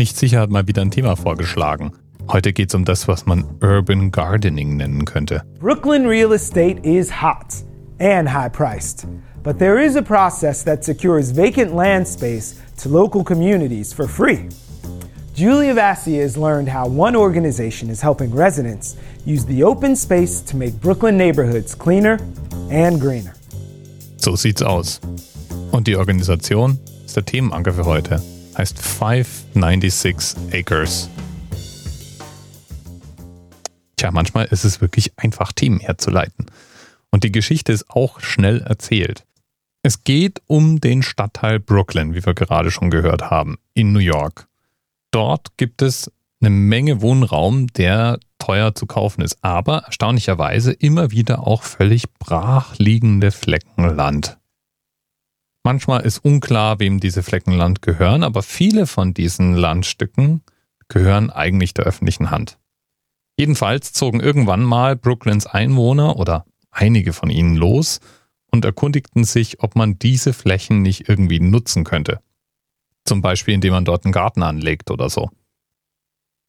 Nicht sicher hat mal wieder ein Thema vorgeschlagen. Heute geht es um das, was man Urban Gardening nennen könnte. Brooklyn real estate is hot and high priced. But there is a process that secures vacant land space to local communities for free. Julia Vassia has learned how one organization is helping residents use the open space to make Brooklyn neighborhoods cleaner and greener. So sieht's aus. Und die Organisation ist der Themenanker für heute. Heißt 596 Acres. Tja, manchmal ist es wirklich einfach, Themen herzuleiten. Und die Geschichte ist auch schnell erzählt. Es geht um den Stadtteil Brooklyn, wie wir gerade schon gehört haben, in New York. Dort gibt es eine Menge Wohnraum, der teuer zu kaufen ist, aber erstaunlicherweise immer wieder auch völlig brach liegende Flecken Land. Manchmal ist unklar, wem diese Flecken Land gehören, aber viele von diesen Landstücken gehören eigentlich der öffentlichen Hand. Jedenfalls zogen irgendwann mal Brooklyns Einwohner oder einige von ihnen los und erkundigten sich, ob man diese Flächen nicht irgendwie nutzen könnte. Zum Beispiel, indem man dort einen Garten anlegt oder so.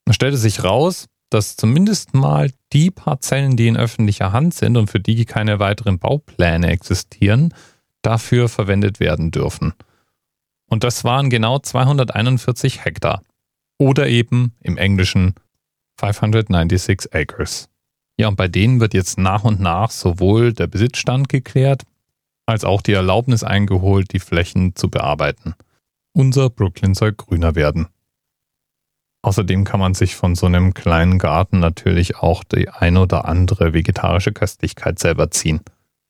Es stellte sich raus, dass zumindest mal die Parzellen, die in öffentlicher Hand sind und für die keine weiteren Baupläne existieren, dafür verwendet werden dürfen. Und das waren genau 241 Hektar. Oder eben im Englischen 596 Acres. Ja, und bei denen wird jetzt nach und nach sowohl der Besitzstand geklärt, als auch die Erlaubnis eingeholt, die Flächen zu bearbeiten. Unser Brooklyn soll grüner werden. Außerdem kann man sich von so einem kleinen Garten natürlich auch die ein oder andere vegetarische Köstlichkeit selber ziehen.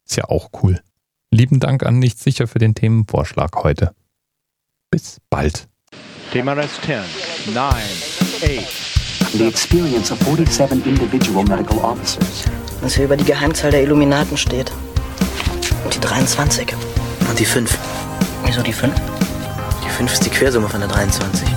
Ist ja auch cool. Lieben Dank an Nicht sicher für den Themenvorschlag heute. Bis bald. Thema Rest 10, 9, 8, the experience of 47 individual medical officers. Was hier über die Geheimzahl der Illuminaten steht. Und die 23. Und die 5. Wieso die 5? Die 5 ist die Quersumme von der 23.